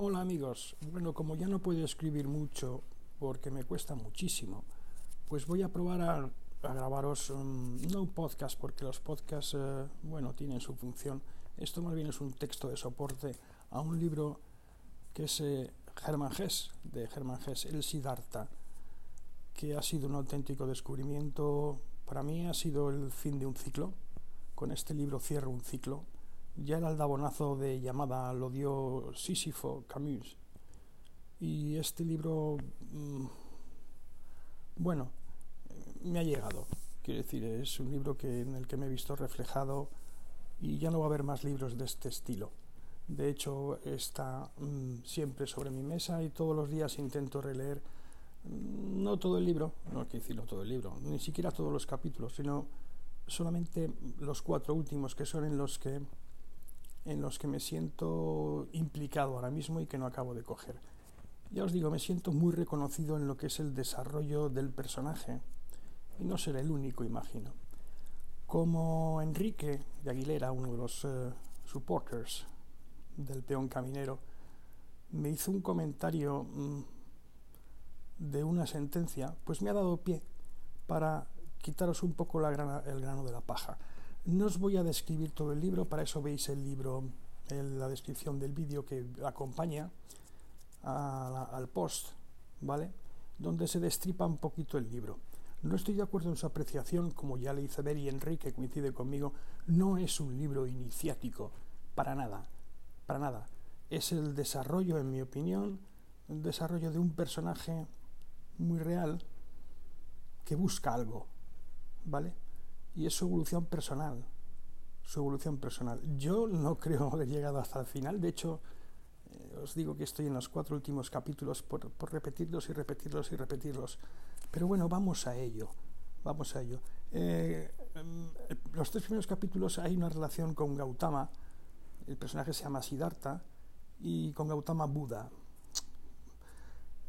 Hola amigos, bueno, como ya no puedo escribir mucho porque me cuesta muchísimo, pues voy a probar a, grabaros no un podcast porque los podcasts, eh, bueno, tienen su función. Esto más bien es un texto de soporte a un libro que es eh, Germán Hess, de Germán Hess, El Siddhartha, que ha sido un auténtico descubrimiento. Para mí ha sido el fin de un ciclo. Con este libro cierro un ciclo ya el aldabonazo de llamada lo dio Sísifo Camus. Y este libro, mm, bueno, me ha llegado. Quiero decir, es un libro que, en el que me he visto reflejado y ya no va a haber más libros de este estilo. De hecho, está mm, siempre sobre mi mesa y todos los días intento releer, mm, no todo el libro, no quiero decir no todo el libro, ni siquiera todos los capítulos, sino solamente los cuatro últimos que son en los que en los que me siento implicado ahora mismo y que no acabo de coger. Ya os digo, me siento muy reconocido en lo que es el desarrollo del personaje y no seré el único, imagino. Como Enrique de Aguilera, uno de los eh, supporters del peón caminero, me hizo un comentario mm, de una sentencia, pues me ha dado pie para quitaros un poco el grano de la paja. No os voy a describir todo el libro, para eso veis el libro en la descripción del vídeo que acompaña al post, ¿vale? Donde se destripa un poquito el libro. No estoy de acuerdo en su apreciación, como ya le hice ver y Enrique coincide conmigo, no es un libro iniciático, para nada, para nada. Es el desarrollo, en mi opinión, el desarrollo de un personaje muy real que busca algo, ¿vale? Y es su evolución personal. Su evolución personal. Yo no creo haber llegado hasta el final, de hecho, eh, os digo que estoy en los cuatro últimos capítulos por, repetirlos y repetirlos y repetirlos. Pero bueno, vamos a ello. Vamos a ello. Eh, mm, los tres primeros capítulos hay una relación con Gautama, el personaje se llama Siddhartha, y con Gautama Buda.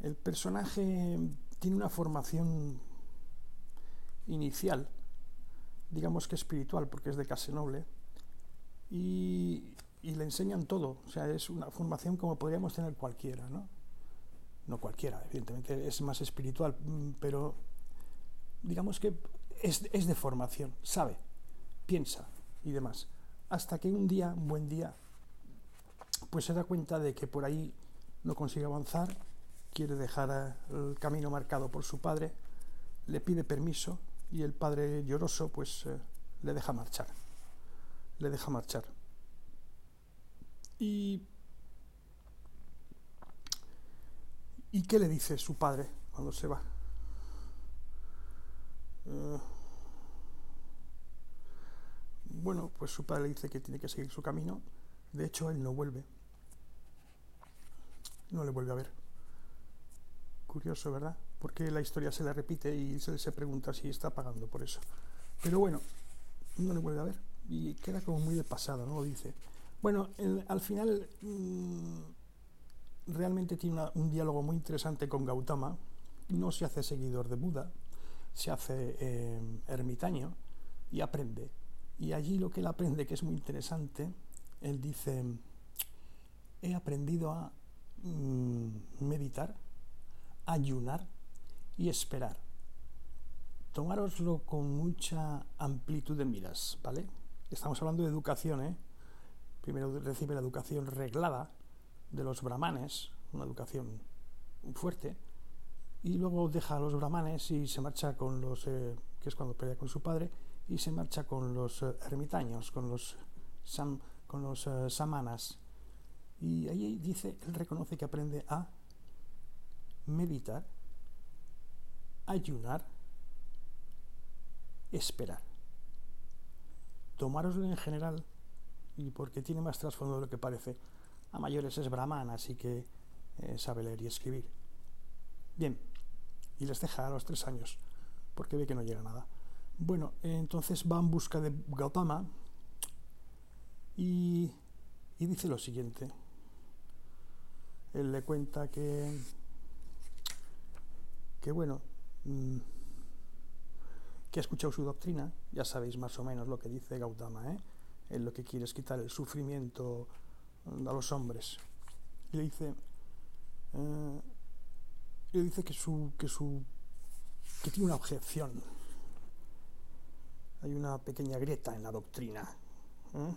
El personaje tiene una formación inicial digamos que espiritual, porque es de clase noble, y, le enseñan todo. O sea, es una formación como podríamos tener cualquiera, ¿no? No cualquiera, evidentemente es más espiritual, mm, pero digamos que es, es de formación, sabe, piensa y demás. Hasta que un día, un buen día, pues se da cuenta de que por ahí no consigue avanzar, quiere dejar el camino marcado por su padre, le pide permiso y el padre lloroso pues eh, le deja marchar, le deja marchar. Y, ¿Y qué le dice su padre cuando se va? Eh, bueno, pues su padre le dice que tiene que seguir su camino. De hecho, él no vuelve. No le vuelve a ver. Curioso, ¿verdad? Porque la historia se le repite y se, pregunta si está pagando por eso. Pero bueno, no le vuelve a ver y queda como muy de pasado, ¿no? Lo dice. Bueno, al final mm, realmente tiene un diálogo muy interesante con Gautama. No se hace seguidor de Buda, se hace eh, ermitaño y aprende. Y allí lo que él aprende, que es muy interesante, él dice, he aprendido a mm, meditar ayunar y esperar. Tomároslo con mucha amplitud de miras, ¿vale? Estamos hablando de educación, ¿eh? Primero recibe la educación reglada de los brahmanes, una educación fuerte, y luego deja a los brahmanes y se marcha con los, eh, que es cuando pelea con su padre, y se marcha con los eh, ermitaños, con los, con los eh, samanas. Y ahí dice, él reconoce que aprende a meditar, ayunar, esperar. Tomároslo en general, y porque tiene más trasfondo de lo que parece. A mayores es brahman, así que eh, sabe leer y escribir. Bien, y les deja a los tres años, porque ve que no llega nada. Bueno, entonces va en busca de Gautama y, y dice lo siguiente. Él le cuenta que que bueno, mm, que ha escuchado su doctrina, ya sabéis más o menos lo que dice Gautama, ¿eh? Él lo que quiere es quitar el sufrimiento a los hombres. y le dice, eh, le dice que su, que su, que tiene una objeción. Hay una pequeña grieta en la doctrina, ¿eh?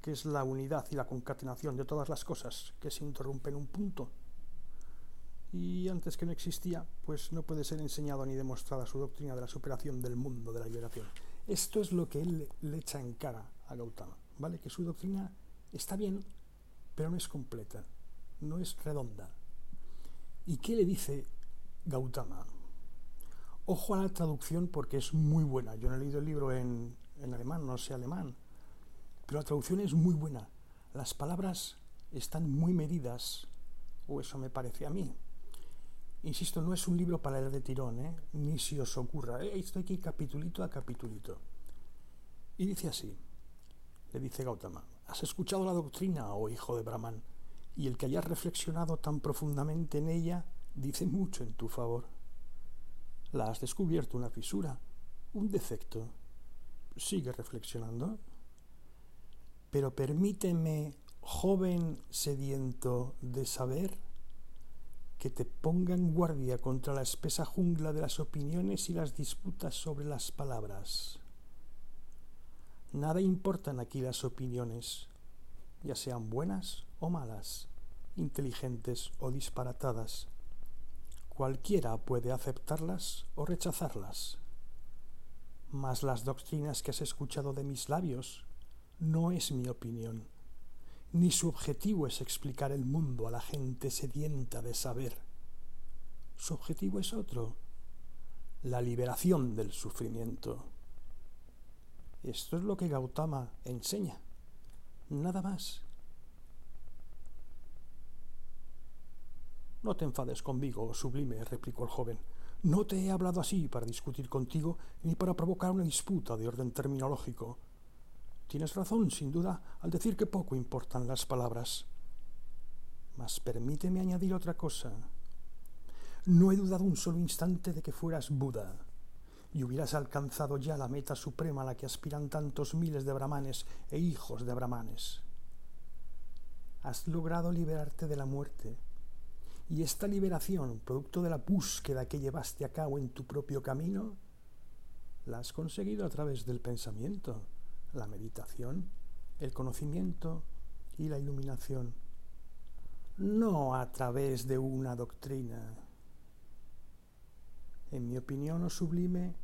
que es la unidad y la concatenación de todas las cosas que se interrumpen en un punto. Y antes que no existía, pues no puede ser enseñado ni demostrada su doctrina de la superación del mundo, de la liberación. Esto es lo que él le, le echa en cara a Gautama, ¿vale? Que su doctrina está bien, pero no es completa, no es redonda. ¿Y qué le dice Gautama? Ojo a la traducción porque es muy buena. Yo no he leído el libro en, en alemán, no sé alemán, pero la traducción es muy buena. Las palabras están muy medidas, o eso me parece a mí. Insisto, no es un libro para leer de tirón, ¿eh? ni si os ocurra. Eh, estoy aquí capitulito a capitulito. Y dice así, le dice Gautama, has escuchado la doctrina, oh hijo de Brahman, y el que hayas reflexionado tan profundamente en ella dice mucho en tu favor. La has descubierto una fisura, un defecto. Sigue reflexionando. Pero permíteme, joven sediento de saber, que te ponga en guardia contra la espesa jungla de las opiniones y las disputas sobre las palabras. Nada importan aquí las opiniones, ya sean buenas o malas, inteligentes o disparatadas. Cualquiera puede aceptarlas o rechazarlas. Mas las doctrinas que has escuchado de mis labios no es mi opinión, ni su objetivo es explicar el mundo a la gente sedienta de saber. Su objetivo es otro, la liberación del sufrimiento. Esto es lo que Gautama enseña, nada más. No te enfades conmigo, sublime, replicó el joven. No te he hablado así para discutir contigo ni para provocar una disputa de orden terminológico. Tienes razón, sin duda, al decir que poco importan las palabras. Mas permíteme añadir otra cosa. No he dudado un solo instante de que fueras Buda y hubieras alcanzado ya la meta suprema a la que aspiran tantos miles de brahmanes e hijos de brahmanes. Has logrado liberarte de la muerte y esta liberación, producto de la búsqueda que llevaste a cabo en tu propio camino, la has conseguido a través del pensamiento, la meditación, el conocimiento y la iluminación, no a través de una doctrina. En mi opinión, o sublime,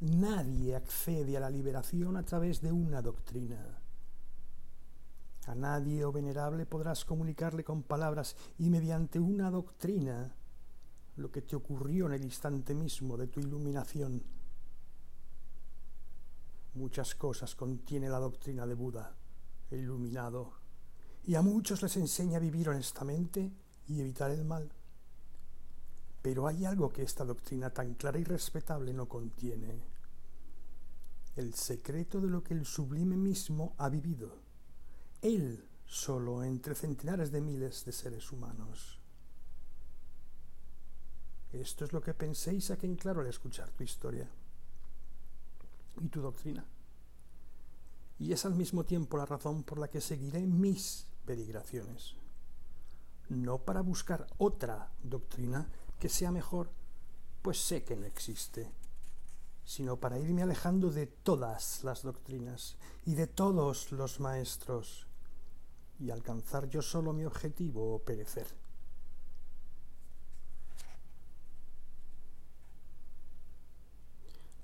nadie accede a la liberación a través de una doctrina. A nadie, oh venerable, podrás comunicarle con palabras y mediante una doctrina lo que te ocurrió en el instante mismo de tu iluminación. Muchas cosas contiene la doctrina de Buda, iluminado, y a muchos les enseña a vivir honestamente y evitar el mal. Pero hay algo que esta doctrina tan clara y respetable no contiene, el secreto de lo que el sublime mismo ha vivido él solo entre centenares de miles de seres humanos. Esto es lo que penséis aquí en claro al escuchar tu historia y tu doctrina. Y es al mismo tiempo la razón por la que seguiré mis peregrinaciones. No para buscar otra doctrina que sea mejor, pues sé que no existe, sino para irme alejando de todas las doctrinas y de todos los maestros y alcanzar yo solo mi objetivo o perecer.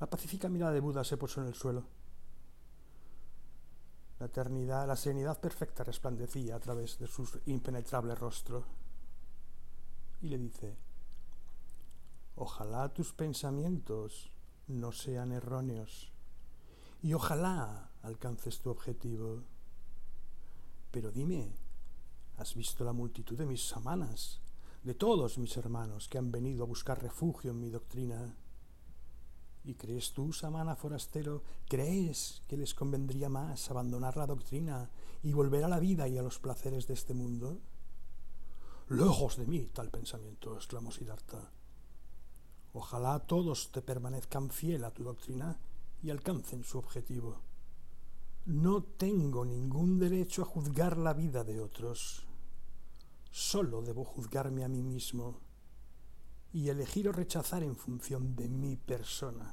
La pacífica mirada de Buda se posó en el suelo. La eternidad, la serenidad perfecta resplandecía a través de su impenetrable rostro. Y le dice, ojalá tus pensamientos no sean erróneos y ojalá alcances tu objetivo. Pero dime, ¿has visto la multitud de mis samanas, de todos mis hermanos que han venido a buscar refugio en mi doctrina? ¿Y crees tú, samana forastero, crees que les convendría más abandonar la doctrina y volver a la vida y a los placeres de este mundo? Lejos de mí tal pensamiento, exclamó Siddhartha. Ojalá todos te permanezcan fiel a tu doctrina y alcancen su objetivo. No tengo ningún derecho a juzgar la vida de otros. solo debo juzgarme a mí mismo y elegir o rechazar en función de mi persona.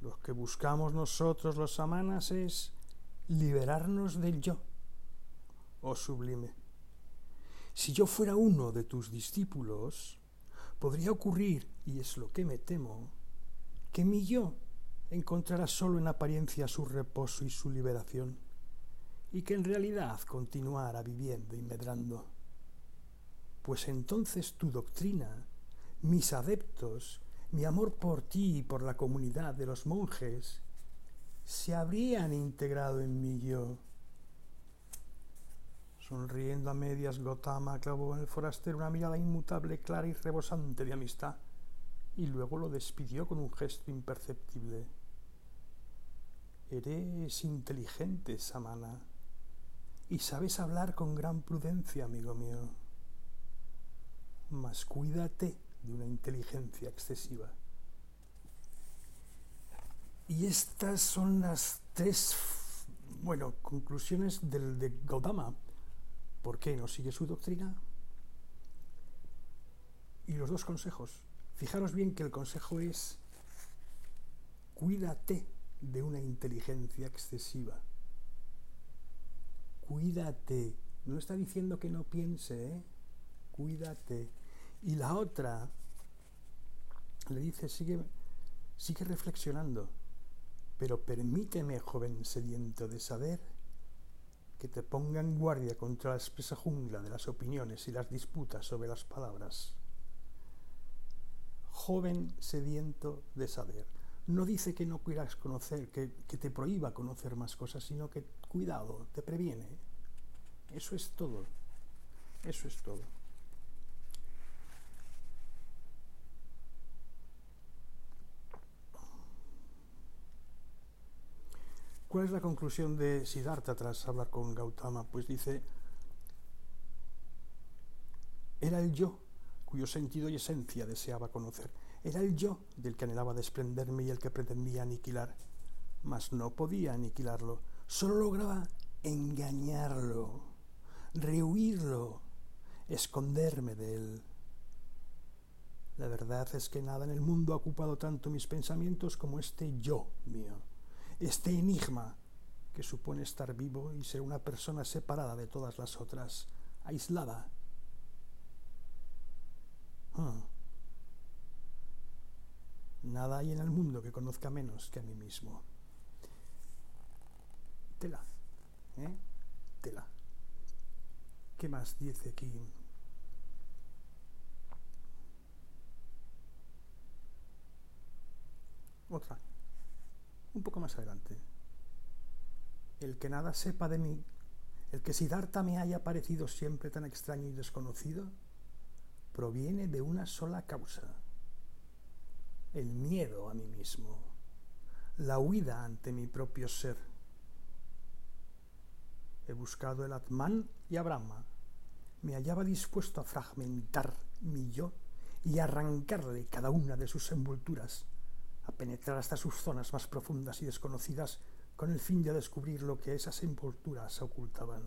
Lo que buscamos nosotros los samanas es liberarnos del yo, oh sublime. Si yo fuera uno de tus discípulos, podría ocurrir, y es lo que me temo, que mi yo encontrará solo en apariencia su reposo y su liberación, y que en realidad continuara viviendo y medrando. Pues entonces tu doctrina, mis adeptos, mi amor por ti y por la comunidad de los monjes, se habrían integrado en mi yo. Sonriendo a medias, Gotama clavó en el forastero una mirada inmutable, clara y rebosante de amistad, y luego lo despidió con un gesto imperceptible. Eres inteligente, Samana, y sabes hablar con gran prudencia, amigo mío. Mas cuídate de una inteligencia excesiva. Y estas son las tres, bueno, conclusiones del de Gautama. ¿Por qué no sigue su doctrina? Y los dos consejos. Fijaros bien que el consejo es cuídate de una inteligencia excesiva. Cuídate. No está diciendo que no piense, ¿eh? Cuídate. Y la otra le dice, sigue, sigue reflexionando, pero permíteme, joven sediento de saber, que te ponga en guardia contra la espesa jungla de las opiniones y las disputas sobre las palabras. Joven sediento de saber no dice que no quieras conocer, que, que, te prohíba conocer más cosas, sino que cuidado, te previene. Eso es todo. Eso es todo. ¿Cuál es la conclusión de Siddhartha tras hablar con Gautama? Pues dice, era el yo cuyo sentido y esencia deseaba conocer era el yo del que anhelaba desprenderme y el que pretendía aniquilar. Mas no podía aniquilarlo, solo lograba engañarlo, rehuirlo, esconderme de él. La verdad es que nada en el mundo ha ocupado tanto mis pensamientos como este yo mío, este enigma que supone estar vivo y ser una persona separada de todas las otras, aislada. Hmm. Nada hay en el mundo que conozca menos que a mí mismo. Tela. ¿eh? Tela. ¿Qué más dice aquí? Otra. Un poco más adelante. El que nada sepa de mí, el que Siddhartha me haya parecido siempre tan extraño y desconocido, proviene de una sola causa el miedo a mí mismo, la huida ante mi propio ser. He buscado el Atman y a Brahma. Me hallaba dispuesto a fragmentar mi yo y arrancarle cada una de sus envolturas, a penetrar hasta sus zonas más profundas y desconocidas con el fin de descubrir lo que esas envolturas ocultaban.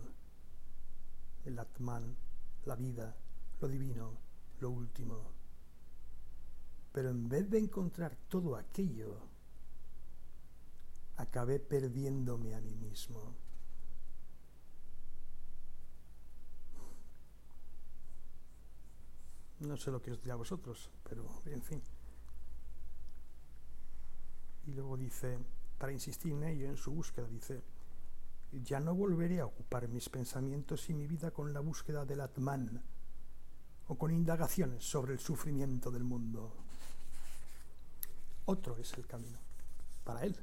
El Atman, la vida, lo divino, lo último pero en vez de encontrar todo aquello, acabé perdiéndome a mí mismo. No sé lo que os dirá a vosotros, pero en fin. Y luego dice, para insistir en ello, en su búsqueda, dice, ya no volveré a ocupar mis pensamientos y mi vida con la búsqueda del Atman o con indagaciones sobre el sufrimiento del mundo. Otro es el camino para él.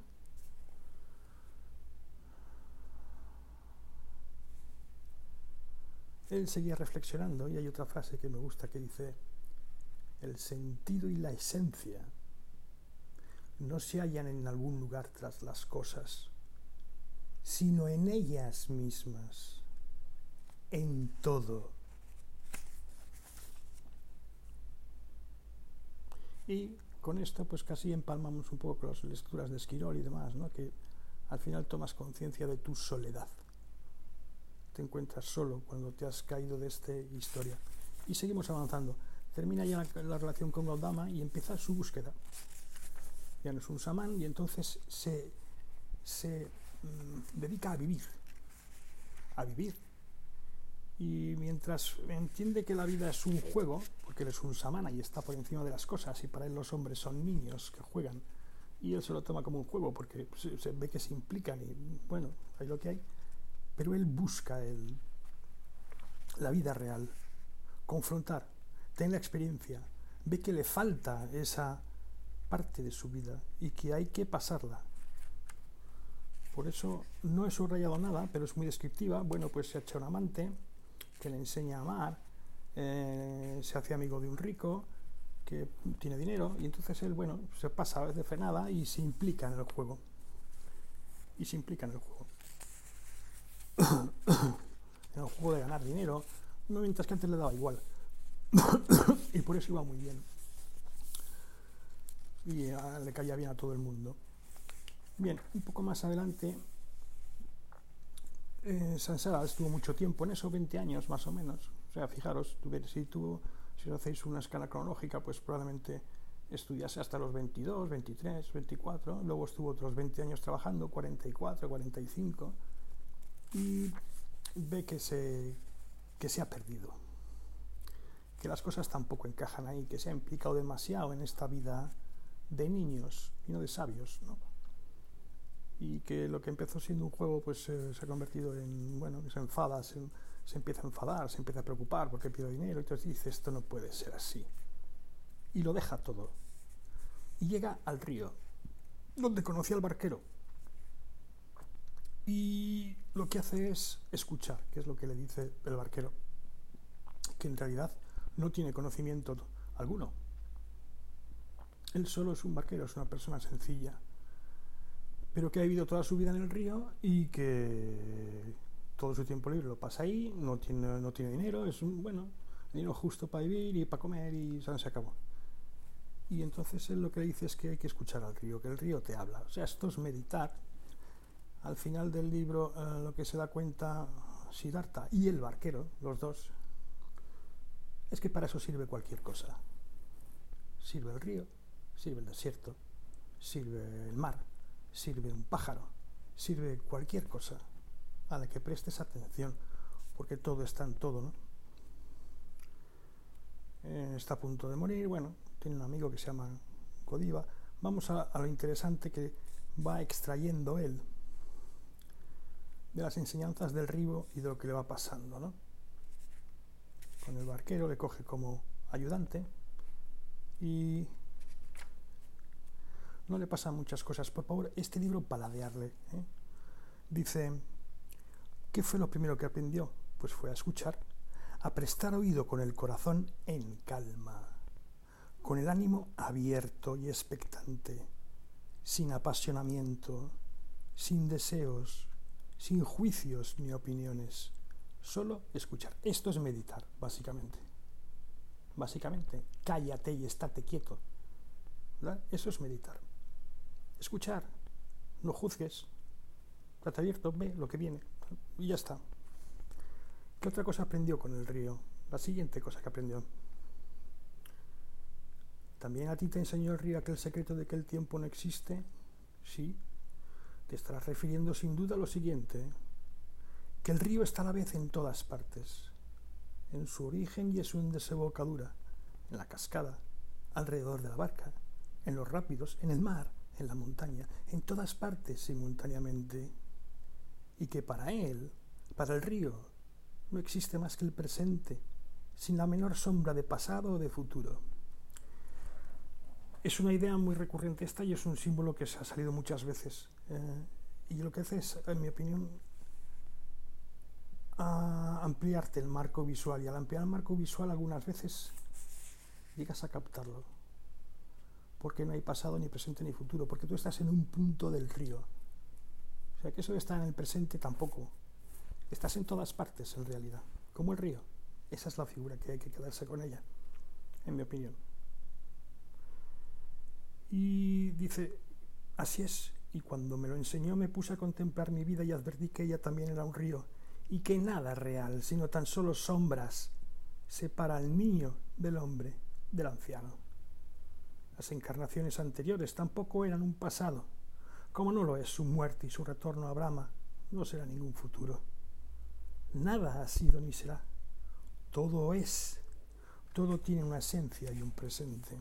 Él seguía reflexionando y hay otra frase que me gusta que dice, el sentido y la esencia no se hallan en algún lugar tras las cosas, sino en ellas mismas, en todo. Y con esto pues casi empalmamos un poco las lecturas de Esquirol y demás, ¿no? que al final tomas conciencia de tu soledad. te encuentras solo cuando te has caído de esta historia. Y seguimos avanzando. Termina ya la, relación con Gaudama y empieza su búsqueda. Ya no es un samán y entonces se, se mm, dedica a vivir. A vivir. Y mientras entiende que la vida es un juego, porque él es un samana y está por encima de las cosas, y para él los hombres son niños que juegan, y él se lo toma como un juego porque se, ve que se implican y bueno, hay lo que hay, pero él busca el, la vida real, confrontar, tener la experiencia, ve que le falta esa parte de su vida y que hay que pasarla. Por eso no he subrayado nada, pero es muy descriptiva. Bueno, pues se ha hecho un amante que le enseña a amar, eh, se hace amigo de un rico que tiene dinero y entonces él, bueno, se pasa a vez de frenada y se implica en el juego. Y se implica en el juego. en el juego de ganar dinero, mientras que antes le daba igual. y por eso iba muy bien. Y ah, le caía bien a todo el mundo. Bien, un poco más adelante, eh, Sansara estuvo mucho tiempo en eso, 20 años más o menos. O sea, fijaros, si tú, si hacéis una escala cronológica, pues probablemente estudiase hasta los 22, 23, 24, luego estuvo otros 20 años trabajando, 44, 45, y ve que se, que se ha perdido, que las cosas tampoco encajan ahí, que se ha implicado demasiado en esta vida de niños y no de sabios, ¿no? y que lo que empezó siendo un juego pues eh, se ha convertido en, bueno, que se enfada, se, empieza a enfadar, se empieza a preocupar porque pido dinero y entonces dice esto no puede ser así. Y lo deja todo. Y llega al río, donde conoce al barquero. Y lo que hace es escuchar, que es lo que le dice el barquero, que en realidad no tiene conocimiento alguno. Él solo es un barquero, es una persona sencilla, pero que ha vivido toda su vida en el río y que todo su tiempo libre lo pasa ahí, no tiene, dinero, es un, bueno, dinero justo para vivir y para comer y se acabó. Y entonces él lo que dice es que hay que escuchar al río, que el río te habla. O sea, esto es meditar. Al final del libro eh, lo que se da cuenta Siddhartha y el barquero, los dos, es que para eso sirve cualquier cosa. Sirve el río, sirve el desierto, sirve el mar, sirve un pájaro, sirve cualquier cosa a la que prestes atención, porque todo está en todo, ¿no? Eh, está a punto de morir, bueno, tiene un amigo que se llama Godiva. Vamos a, lo interesante que va extrayendo él de las enseñanzas del río y de lo que le va pasando, ¿no? Con el barquero le coge como ayudante y no le pasan muchas cosas. Por favor, este libro paladearle. ¿eh? Dice, ¿qué fue lo primero que aprendió? Pues fue a escuchar, a prestar oído con el corazón en calma, con el ánimo abierto y expectante, sin apasionamiento, sin deseos, sin juicios ni opiniones. Solo escuchar. Esto es meditar, básicamente. Básicamente, cállate y estate quieto. Eso es meditar. Escuchar, no juzgues, trata abierto, ve lo que viene y ya está. ¿Qué otra cosa aprendió con el río? La siguiente cosa que aprendió. ¿También a ti te enseñó el río aquel secreto de que el tiempo no existe? Sí. Te estarás refiriendo sin duda a lo siguiente, que el río está a la vez en todas partes, en su origen y en su desembocadura, en la cascada, alrededor de la barca, en los rápidos, en el mar, en la montaña, en todas partes simultáneamente, y que para él, para el río, no existe más que el presente, sin la menor sombra de pasado o de futuro. Es una idea muy recurrente esta y es un símbolo que se ha salido muchas veces. Eh, y lo que hace es, en mi opinión, ampliarte el marco visual. Y al ampliar el marco visual algunas veces llegas a captarlo porque no hay pasado, ni presente, ni futuro, porque tú estás en un punto del río. O sea que eso de estar en el presente tampoco. Estás en todas partes en realidad, como el río. Esa es la figura que hay que quedarse con ella, en mi opinión. Y dice, así es, y cuando me lo enseñó me puse a contemplar mi vida y advertí que ella también era un río, y que nada real, sino tan solo sombras, separa al niño del hombre, del anciano. Las encarnaciones anteriores tampoco eran un pasado, como no lo es su muerte y su retorno a Brahma, no será ningún futuro. Nada ha sido ni será. Todo es. Todo tiene una esencia y un presente.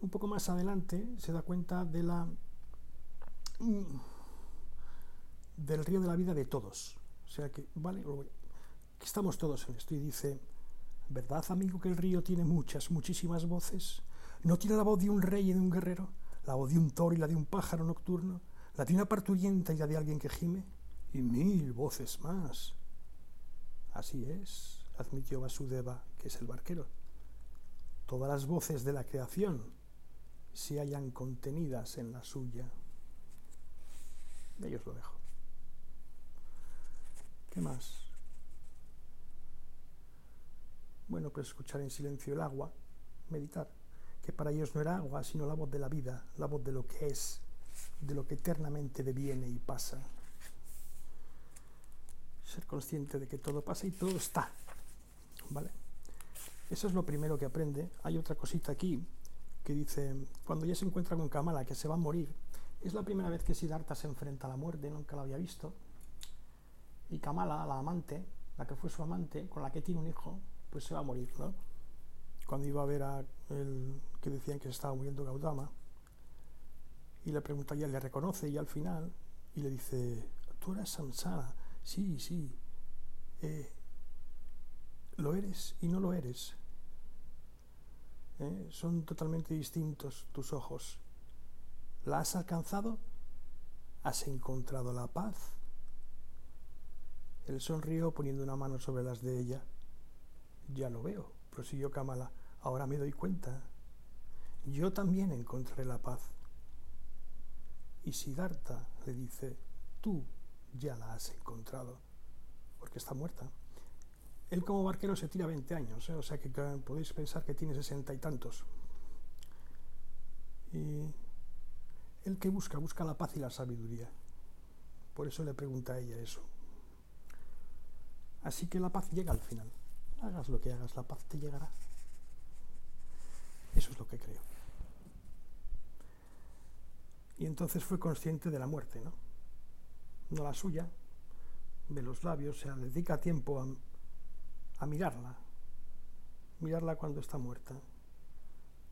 Un poco más adelante se da cuenta de la del río de la vida de todos. O sea que, vale, estamos todos en esto. Y dice, ¿verdad, amigo, que el río tiene muchas, muchísimas voces? ¿No tiene la voz de un rey y de un guerrero? ¿La voz de un toro y la de un pájaro nocturno? ¿La de una parturienta y la de alguien que gime? Y mil voces más. Así es, admitió Vasudeva, que es el barquero. Todas las voces de la creación se hallan contenidas en la suya. De ellos lo dejo. ¿Qué más? Bueno, pues escuchar en silencio el agua, meditar, que para ellos no era agua, sino la voz de la vida, la voz de lo que es, de lo que eternamente deviene y pasa. Ser consciente de que todo pasa y todo está. ¿Vale? Eso es lo primero que aprende. Hay otra cosita aquí que dice, cuando ya se encuentra con Kamala, que se va a morir, es la primera vez que Siddhartha se enfrenta a la muerte, nunca lo había visto. Y Kamala, la amante, la que fue su amante, con la que tiene un hijo, pues se va a morir, ¿no? Cuando iba a ver a el que decían que se estaba muriendo Gautama, y le pregunta y él le reconoce y al final, y le dice, tú eres Samsara, sí, sí, eh, lo eres y no lo eres. ¿Eh? Son totalmente distintos tus ojos. ¿La has alcanzado? ¿Has encontrado la paz? Él sonrió poniendo una mano sobre las de ella. Ya lo veo, prosiguió Kamala. Ahora me doy cuenta. Yo también encontré la paz. Y Siddhartha le dice, tú ya la has encontrado, porque está muerta. Él como barquero se tira 20 años, ¿eh? o sea que podéis pensar que tiene sesenta y tantos. Y el que busca, busca la paz y la sabiduría. Por eso le pregunta a ella eso. Así que la paz llega al final. Hagas lo que hagas, la paz te llegará. Eso es lo que creo. Y entonces fue consciente de la muerte, ¿no? No la suya, de los labios, o sea, dedica tiempo a, mirarla, mirarla cuando está muerta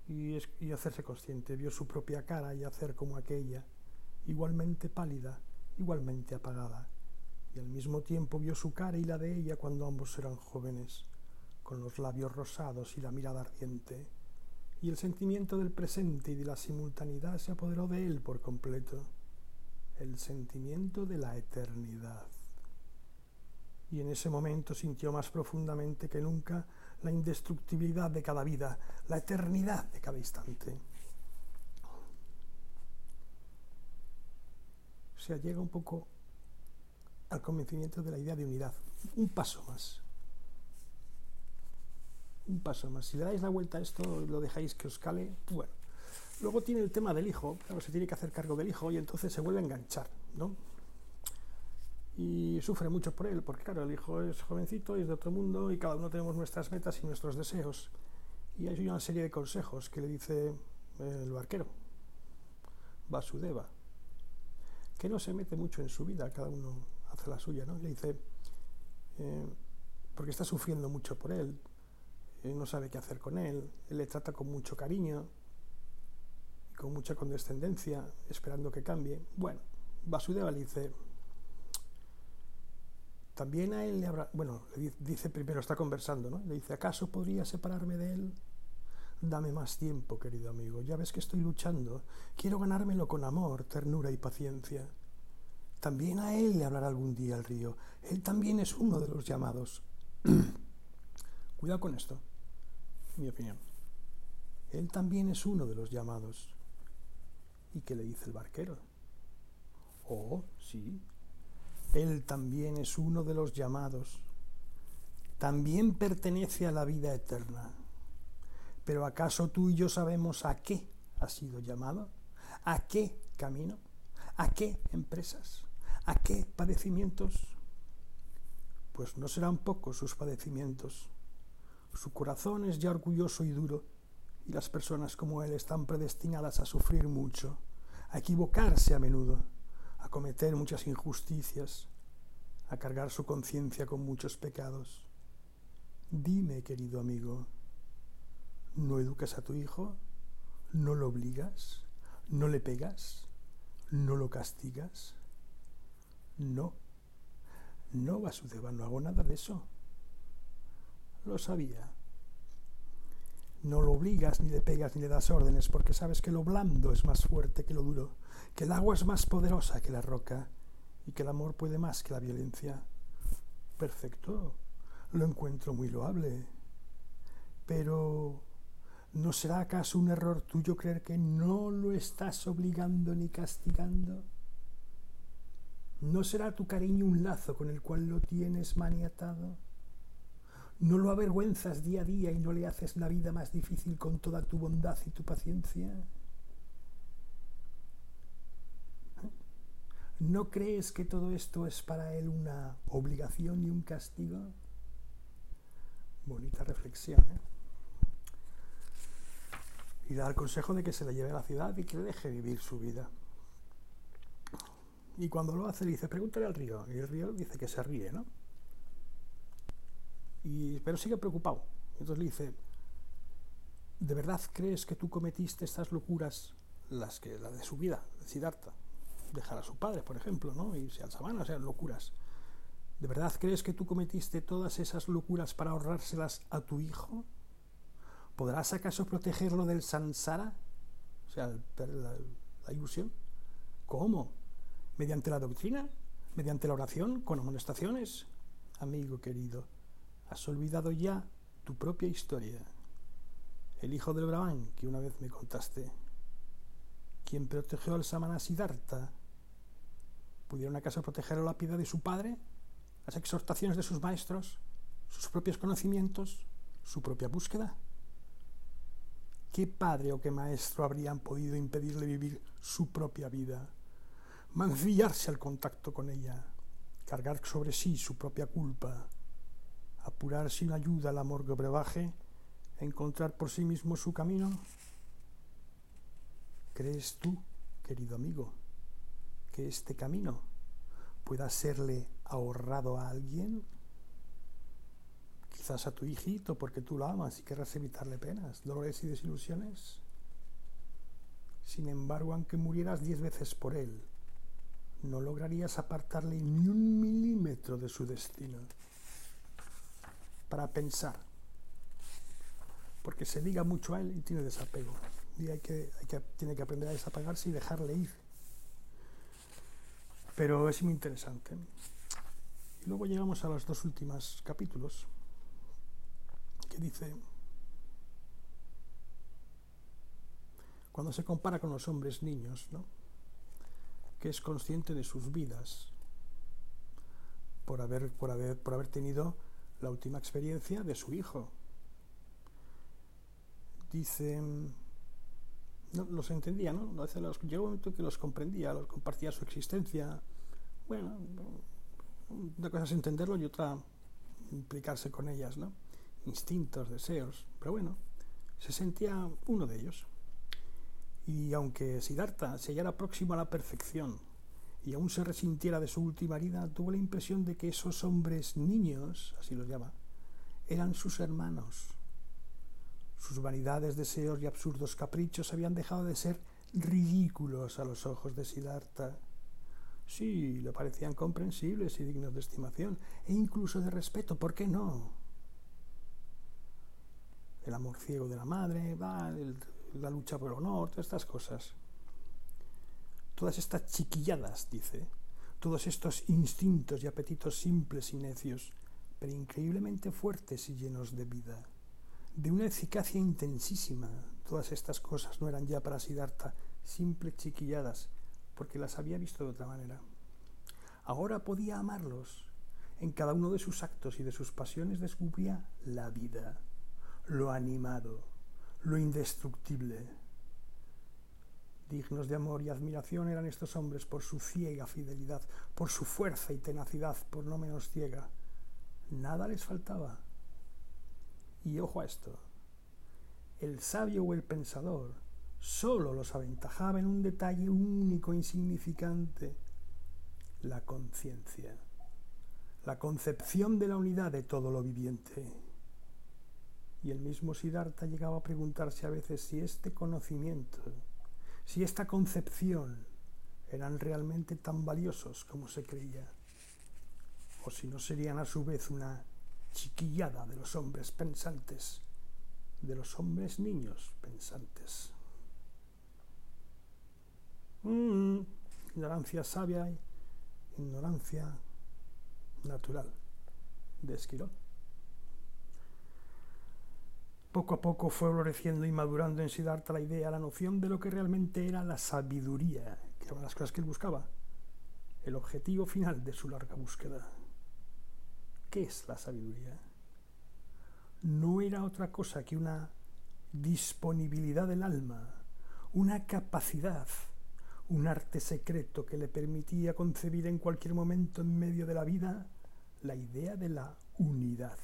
y, y hacerse consciente. Vio su propia cara y hacer como aquella, igualmente pálida, igualmente apagada, y al mismo tiempo vio su cara y la de ella cuando ambos eran jóvenes con los labios rosados y la mirada ardiente, y el sentimiento del presente y de la simultaneidad se apoderó de él por completo, el sentimiento de la eternidad. Y en ese momento sintió más profundamente que nunca la indestructibilidad de cada vida, la eternidad de cada instante. O sea, llega un poco al convencimiento de la idea de unidad, un paso más un paso más. Si le dais la vuelta a esto, lo dejáis que os cale, bueno. Luego tiene el tema del hijo, claro, se tiene que hacer cargo del hijo y entonces se vuelve a enganchar, ¿no? Y sufre mucho por él, porque claro, el hijo es jovencito y es de otro mundo y cada uno tenemos nuestras metas y nuestros deseos. Y hay una serie de consejos que le dice el barquero, Vasudeva, que no se mete mucho en su vida, cada uno hace la suya, ¿no? Le dice, eh, porque está sufriendo mucho por él, no sabe qué hacer con él, él le trata con mucho cariño y con mucha condescendencia, esperando que cambie. Bueno, Vasudeva le dice, también a él le habrá, bueno, le dice primero, está conversando, ¿no? Le dice, ¿acaso podría separarme de él? Dame más tiempo, querido amigo, ya ves que estoy luchando, quiero ganármelo con amor, ternura y paciencia. También a él le hablará algún día el río, él también es uno de los llamados. Cuidado con esto mi opinión. Él también es uno de los llamados. ¿Y qué le dice el barquero? Oh, sí, él también es uno de los llamados. También pertenece a la vida eterna. Pero ¿acaso tú y yo sabemos a qué ha sido llamado? ¿A qué camino? ¿A qué empresas? ¿A qué padecimientos? Pues no serán pocos sus padecimientos. Su corazón es ya orgulloso y duro, y las personas como él están predestinadas a sufrir mucho, a equivocarse a menudo, a cometer muchas injusticias, a cargar su conciencia con muchos pecados. Dime, querido amigo, ¿no educas a tu hijo? ¿No lo obligas? ¿No le pegas? ¿No lo castigas? No, no, Vasudeva, no hago nada de eso. Lo sabía. No lo obligas, ni le pegas, ni le das órdenes, porque sabes que lo blando es más fuerte que lo duro, que el agua es más poderosa que la roca, y que el amor puede más que la violencia. Perfecto, lo encuentro muy loable. Pero ¿no será acaso un error tuyo creer que no lo estás obligando ni castigando? ¿No será tu cariño un lazo con el cual lo tienes maniatado? ¿No lo avergüenzas día a día y no le haces la vida más difícil con toda tu bondad y tu paciencia? ¿No crees que todo esto es para él una obligación y un castigo? Bonita reflexión. ¿eh? Y da el consejo de que se le lleve a la ciudad y que le deje vivir su vida. Y cuando lo hace, le dice, pregúntale al río. Y el río dice que se ríe, ¿no? Pero sigue preocupado. Entonces le dice, ¿de verdad crees que tú cometiste estas locuras, las que la de su vida, de Siddhartha? Dejar a su padre, por ejemplo, ¿no? Irse al sabana, o sea, locuras. ¿De verdad crees que tú cometiste todas esas locuras para ahorrárselas a tu hijo? ¿Podrás acaso protegerlo del sansara? O sea, la ilusión. ¿Cómo? mediante la doctrina, mediante la oración, con amonestaciones. Amigo querido, has olvidado ya tu propia historia. El hijo del Brahman que una vez me contaste, quien protegió al Samana Siddhartha, ¿pudieron acaso proteger la piedad de su padre, las exhortaciones de sus maestros, sus propios conocimientos, su propia búsqueda? ¿Qué padre o qué maestro habrían podido impedirle vivir su propia vida? mancillarse al contacto con ella, cargar sobre sí su propia culpa, apurar sin ayuda al amor que brebaje, encontrar por sí mismo su camino? ¿Crees tú, querido amigo, que este camino pueda serle ahorrado a alguien? Quizás a tu hijito porque tú lo amas y querrás evitarle penas, dolores y desilusiones. Sin embargo, aunque murieras diez veces por él, no lograrías apartarle ni un milímetro de su destino para pensar, porque se liga mucho a él y tiene desapego. Y hay que, hay que, tiene que aprender a desapegarse y dejarle ir. Pero es muy interesante. Y luego llegamos a los dos últimos capítulos, que dice, cuando se compara con los hombres niños, ¿no? que es consciente de sus vidas por haber, por haber, por haber tenido la última experiencia de su hijo. Dice, no, los entendía, ¿no? Los, llegó un momento que los comprendía, los compartía su existencia. Bueno, una cosa es entenderlo y otra implicarse con ellas, ¿no? Instintos, deseos, pero bueno, se sentía uno de ellos. Y aunque Siddhartha se hallara próximo a la perfección y aún se resintiera de su última herida, tuvo la impresión de que esos hombres niños, así los llama, eran sus hermanos. Sus vanidades, deseos y absurdos caprichos habían dejado de ser ridículos a los ojos de Siddhartha. Sí, le parecían comprensibles y dignos de estimación, e incluso de respeto, ¿por qué no? El amor ciego de la madre, va, la lucha por el honor, todas estas cosas. Todas estas chiquilladas, dice, todos estos instintos y apetitos simples y necios, pero increíblemente fuertes y llenos de vida, de una eficacia intensísima. Todas estas cosas no eran ya para Siddhartha simples chiquilladas, porque las había visto de otra manera. Ahora podía amarlos. En cada uno de sus actos y de sus pasiones descubría la vida, lo animado, lo indestructible. Dignos de amor y admiración eran estos hombres por su ciega fidelidad, por su fuerza y tenacidad, por no menos ciega. Nada les faltaba. Y ojo a esto, el sabio o el pensador solo los aventajaba en un detalle único e insignificante, la conciencia, la concepción de la unidad de todo lo viviente. Y el mismo Siddhartha llegaba a preguntarse a veces si este conocimiento, si esta concepción eran realmente tan valiosos como se creía, o si no serían a su vez una chiquillada de los hombres pensantes, de los hombres niños pensantes. Mm, ignorancia sabia ignorancia natural de Esquirol. Poco a poco fue floreciendo y madurando en Siddhartha la idea, la noción de lo que realmente era la sabiduría, que eran las cosas que él buscaba, el objetivo final de su larga búsqueda. ¿Qué es la sabiduría? No era otra cosa que una disponibilidad del alma, una capacidad, un arte secreto que le permitía concebir en cualquier momento en medio de la vida la idea de la unidad,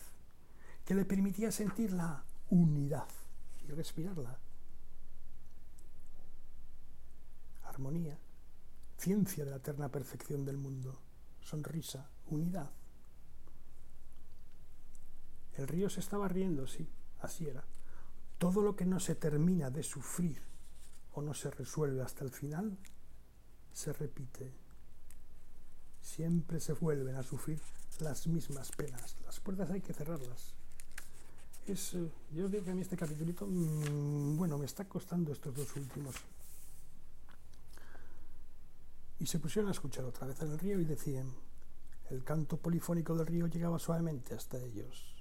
que le permitía sentir la unidad y respirarla. Armonía, ciencia de la eterna perfección del mundo, sonrisa, unidad. El río se estaba riendo, sí, así era. Todo lo que no se termina de sufrir o no se resuelve hasta el final, se repite. Siempre se vuelven a sufrir las mismas penas. Las puertas hay que cerrarlas es, eh, yo digo que a mí este capítulo, mm, bueno, me está costando estos dos últimos. Y se pusieron a escuchar otra vez el río y decían, el canto polifónico del río llegaba suavemente hasta ellos.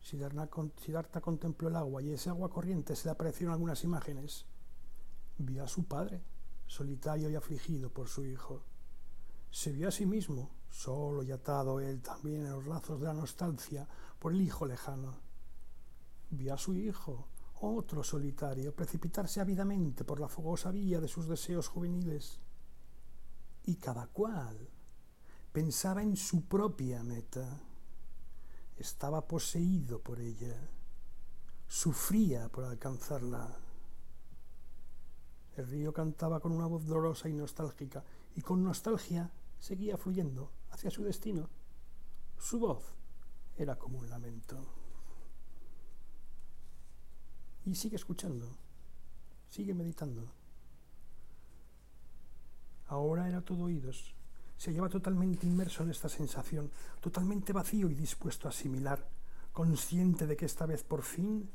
Siddhartha contempló el agua y ese agua corriente se le aparecieron algunas imágenes. Vio a su padre, solitario y afligido por su hijo. Se vio a sí mismo, solo y atado él también en los lazos de la nostalgia por el hijo lejano vio a su hijo, otro solitario, precipitarse ávidamente por la fogosa vía de sus deseos juveniles. Y cada cual pensaba en su propia meta. Estaba poseído por ella. Sufría por alcanzarla. El río cantaba con una voz dolorosa y nostálgica, y con nostalgia seguía fluyendo hacia su destino. Su voz era como un lamento. Y sigue escuchando, sigue meditando. Ahora era todo oídos. Se hallaba totalmente inmerso en esta sensación, totalmente vacío y dispuesto a asimilar, consciente de que esta vez por fin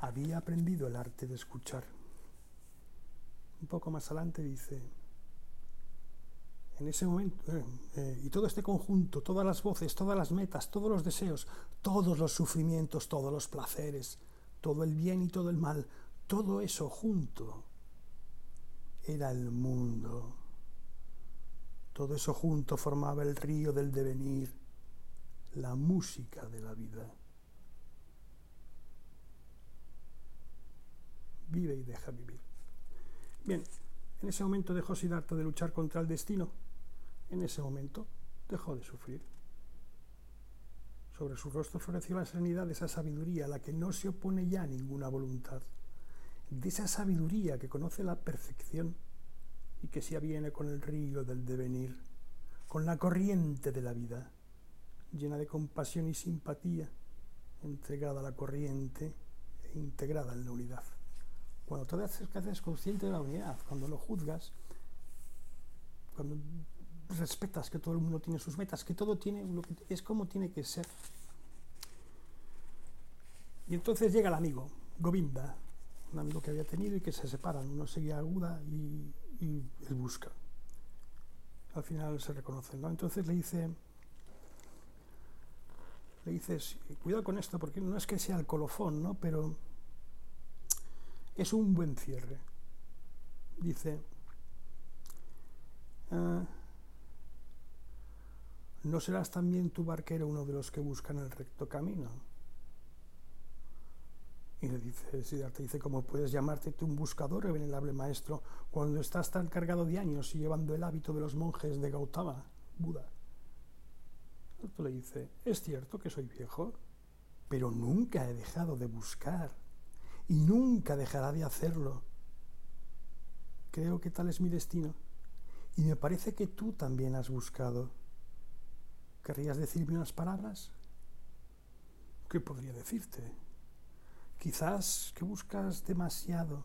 había aprendido el arte de escuchar. Un poco más adelante dice, en ese momento, eh, eh, y todo este conjunto, todas las voces, todas las metas, todos los deseos, todos los sufrimientos, todos los placeres, todo el bien y todo el mal, todo eso junto era el mundo. Todo eso junto formaba el río del devenir, la música de la vida. Vive y deja vivir. Bien, en ese momento dejó Siddhartha de luchar contra el destino. En ese momento dejó de sufrir. Sobre su rostro floreció la serenidad de esa sabiduría a la que no se opone ya ninguna voluntad, de esa sabiduría que conoce la perfección y que se aviene con el río del devenir, con la corriente de la vida, llena de compasión y simpatía, entregada a la corriente e integrada en la unidad. Cuando te haces consciente de la unidad, cuando lo juzgas, cuando respetas que todo el mundo tiene sus metas, que todo tiene lo que es como tiene que ser. Y entonces llega el amigo, Govinda, un amigo que había tenido y que se separan, uno seguía aguda y, y él busca. Al final se reconocen, ¿no? Entonces le dice, le dices, cuidado con esto, porque no es que sea el colofón, ¿no? Pero es un buen cierre. Dice, ah, ¿No serás también tu barquero uno de los que buscan el recto camino? Y le dice, Siddhartha, dice, ¿cómo puedes llamarte tú un buscador, venerable maestro, cuando estás tan cargado de años y llevando el hábito de los monjes de Gautama, Buda? Otro le dice, es cierto que soy viejo, pero nunca he dejado de buscar y nunca dejará de hacerlo. Creo que tal es mi destino y me parece que tú también has buscado. ¿Querrías decirme unas palabras? ¿Qué podría decirte? Quizás que buscas demasiado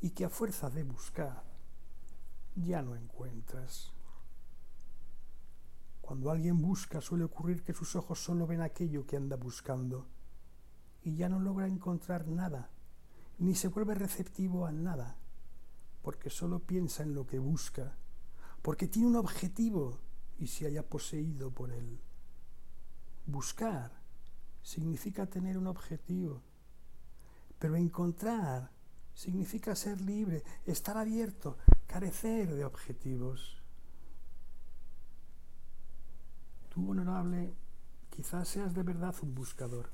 y que a fuerza de buscar ya no encuentras. Cuando alguien busca suele ocurrir que sus ojos solo ven aquello que anda buscando y ya no logra encontrar nada, ni se vuelve receptivo a nada, porque solo piensa en lo que busca, porque tiene un objetivo y se haya poseído por él. Buscar significa tener un objetivo pero encontrar significa ser libre, estar abierto, carecer de objetivos. Tú, honorable, quizás seas de verdad un buscador,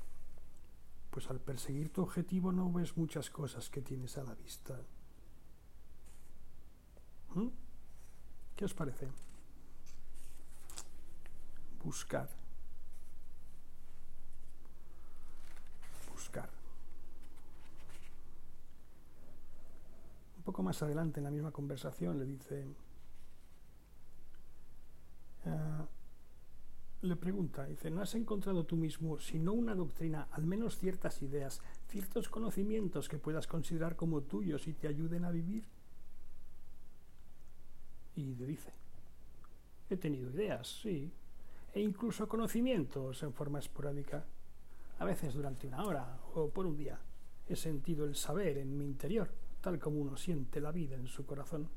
pues al perseguir tu objetivo no ves muchas cosas que tienes a la vista. ¿Mm? ¿Qué os parece? Buscar. Buscar. Poco más adelante en la misma conversación le dice, uh, le pregunta, dice, ¿no has encontrado tú mismo, si no una doctrina, al menos ciertas ideas, ciertos conocimientos que puedas considerar como tuyos y te ayuden a vivir? Y le dice, he tenido ideas, sí, e incluso conocimientos en forma esporádica, a veces durante una hora o por un día. He sentido el saber en mi interior tal como uno siente la vida en su corazón.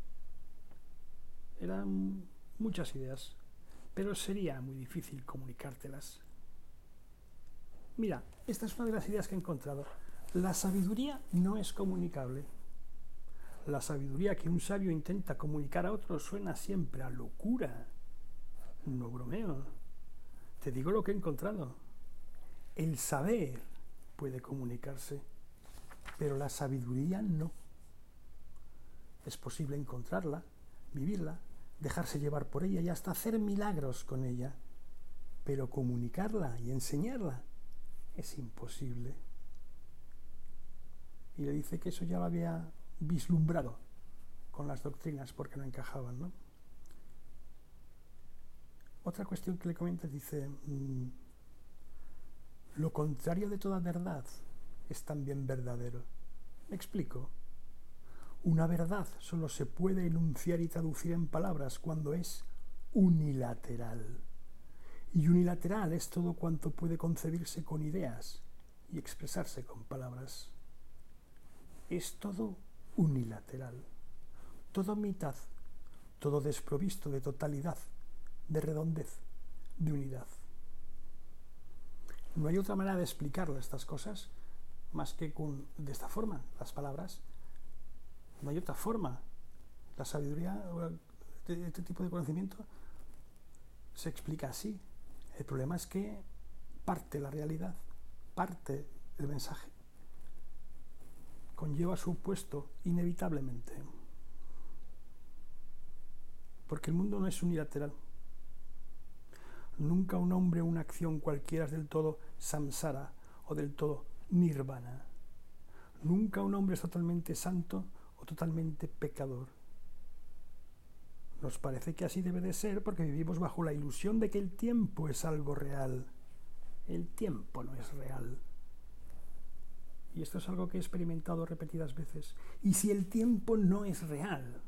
Eran muchas ideas, pero sería muy difícil comunicártelas. Mira, esta es una de las ideas que he encontrado. La sabiduría no es comunicable. La sabiduría que un sabio intenta comunicar a otro suena siempre a locura. No bromeo. Te digo lo que he encontrado. El saber puede comunicarse, pero la sabiduría no. Es posible encontrarla, vivirla, dejarse llevar por ella y hasta hacer milagros con ella. Pero comunicarla y enseñarla es imposible. Y le dice que eso ya lo había vislumbrado con las doctrinas porque no encajaban, ¿no? Otra cuestión que le comenta dice, mm, lo contrario de toda verdad es también verdadero. ¿Me explico? Una verdad solo se puede enunciar y traducir en palabras cuando es unilateral. Y unilateral es todo cuanto puede concebirse con ideas y expresarse con palabras. Es todo unilateral, todo mitad, todo desprovisto de totalidad, de redondez, de unidad. No hay otra manera de explicar estas cosas más que con, de esta forma, las palabras no hay otra forma. La sabiduría, este tipo de conocimiento, se explica así. El problema es que parte la realidad, parte el mensaje, conlleva su puesto inevitablemente. Porque el mundo no es unilateral. Nunca un hombre o una acción cualquiera es del todo samsara o del todo nirvana. Nunca un hombre es totalmente santo totalmente pecador. Nos parece que así debe de ser porque vivimos bajo la ilusión de que el tiempo es algo real. El tiempo no es real. Y esto es algo que he experimentado repetidas veces. Y si el tiempo no es real,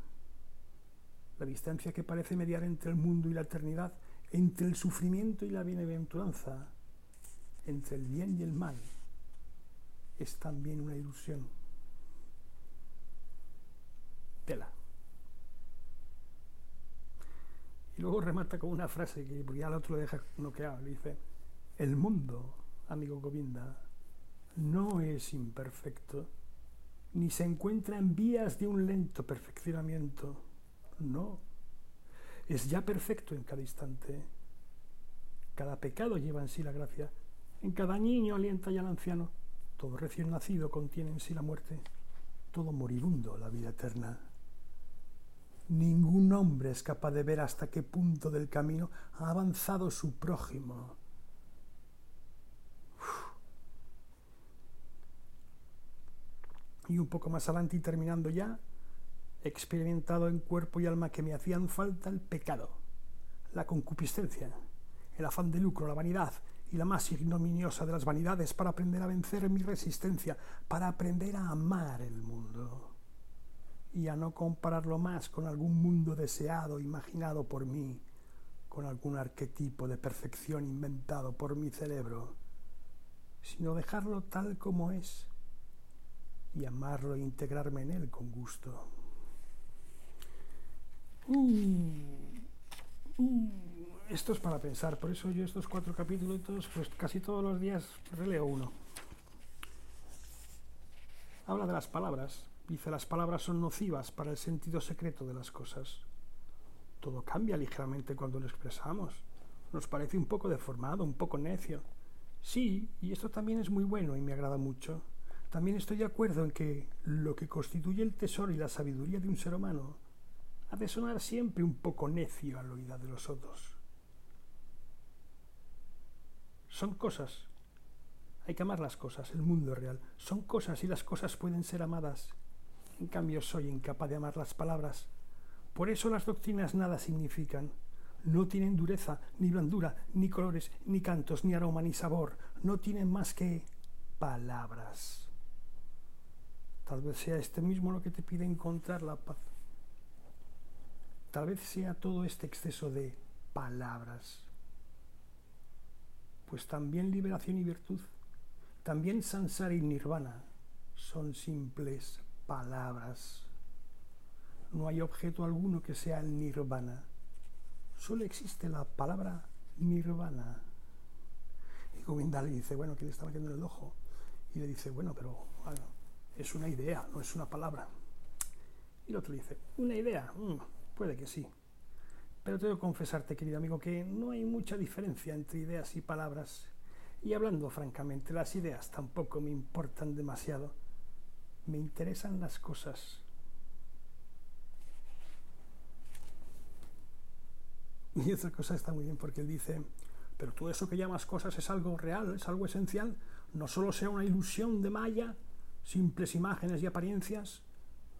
la distancia que parece mediar entre el mundo y la eternidad, entre el sufrimiento y la bienaventuranza, entre el bien y el mal, es también una ilusión tela. Y luego remata con una frase que ya al otro lo deja noqueado. Le dice, el mundo, amigo Govinda, no es imperfecto, ni se encuentra en vías de un lento perfeccionamiento. No, es ya perfecto en cada instante. Cada pecado lleva en sí la gracia. En cada niño alienta ya al anciano. Todo recién nacido contiene en sí la muerte, todo moribundo la vida eterna. Ningún hombre es capaz de ver hasta qué punto del camino ha avanzado su prójimo. Y un poco más adelante y terminando ya, he experimentado en cuerpo y alma que me hacían falta el pecado, la concupiscencia, el afán de lucro, la vanidad y la más ignominiosa de las vanidades para aprender a vencer mi resistencia, para aprender a amar el mundo y a no compararlo más con algún mundo deseado, imaginado por mí, con algún arquetipo de perfección inventado por mi cerebro, sino dejarlo tal como es y amarlo e integrarme en él con gusto. Mm. Mm. Esto es para pensar, por eso yo estos cuatro capítulos, pues casi todos los días releo uno. Habla de las palabras, dice las palabras son nocivas para el sentido secreto de las cosas. Todo cambia ligeramente cuando lo expresamos. Nos parece un poco deformado, un poco necio. Sí, y esto también es muy bueno y me agrada mucho. También estoy de acuerdo en que lo que constituye el tesoro y la sabiduría de un ser humano ha de sonar siempre un poco necio al oído de los otros. Son cosas. Hay que amar las cosas, el mundo real. Son cosas y las cosas pueden ser amadas. En cambio soy incapaz de amar las palabras. Por eso las doctrinas nada significan. No tienen dureza, ni blandura, ni colores, ni cantos, ni aroma, ni sabor. No tienen más que palabras. Tal vez sea este mismo lo que te pide encontrar la paz. Tal vez sea todo este exceso de palabras. Pues también liberación y virtud, también sansara y nirvana son simples palabras. No hay objeto alguno que sea el nirvana. Solo existe la palabra nirvana. Y Govinda le dice, bueno, que le está metiendo en el ojo. Y le dice, bueno, pero es una idea, no es una palabra. Y el otro le dice, una idea, mm, puede que sí. Pero tengo que confesarte, querido amigo, que no hay mucha diferencia entre ideas y palabras. Y hablando francamente, las ideas tampoco me importan demasiado. Me interesan las cosas. Y esa cosa está muy bien porque él dice, pero tú eso que llamas cosas es algo real, es algo esencial, no solo sea una ilusión de Maya, simples imágenes y apariencias,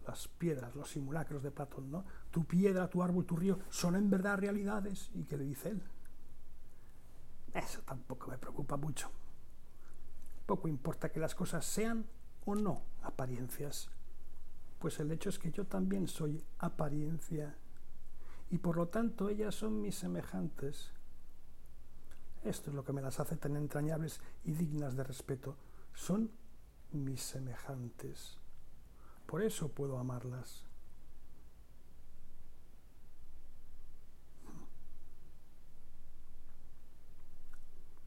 las piedras, los simulacros de Platón, ¿no? Tu piedra, tu árbol, tu río, son en verdad realidades. ¿Y qué le dice él? Eso tampoco me preocupa mucho. Poco importa que las cosas sean o no apariencias, pues el hecho es que yo también soy apariencia y por lo tanto ellas son mis semejantes. Esto es lo que me las hace tan entrañables y dignas de respeto. Son mis semejantes. Por eso puedo amarlas.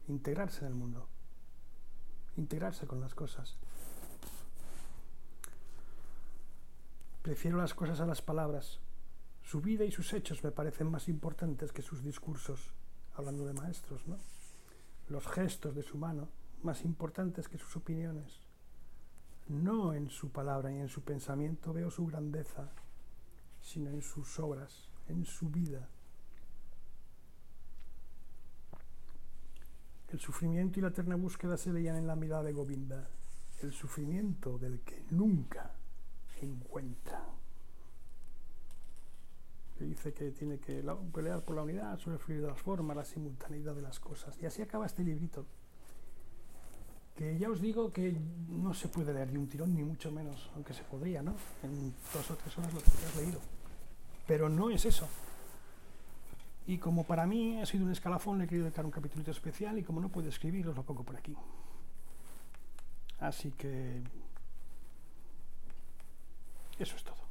Integrarse en el mundo. Integrarse con las cosas. Prefiero las cosas a las palabras. Su vida y sus hechos me parecen más importantes que sus discursos, hablando de maestros, ¿no? Los gestos de su mano más importantes que sus opiniones. No en su palabra y en su pensamiento veo su grandeza, sino en sus obras, en su vida. El sufrimiento y la eterna búsqueda se veían en la mirada de Govinda, el sufrimiento del que nunca encuentra. Le dice que tiene que pelear por la unidad, sobre fluir de las formas, la simultaneidad de las cosas. Y así acaba este librito que ya os digo que no se puede leer de un tirón, ni mucho menos, aunque se podría, ¿no? En dos o tres horas lo que has leído. Pero no es eso. Y como para mí ha sido un escalafón, le he querido dedicar un capítulo especial y como no puedo escribir, os lo pongo por aquí. Así que eso es todo.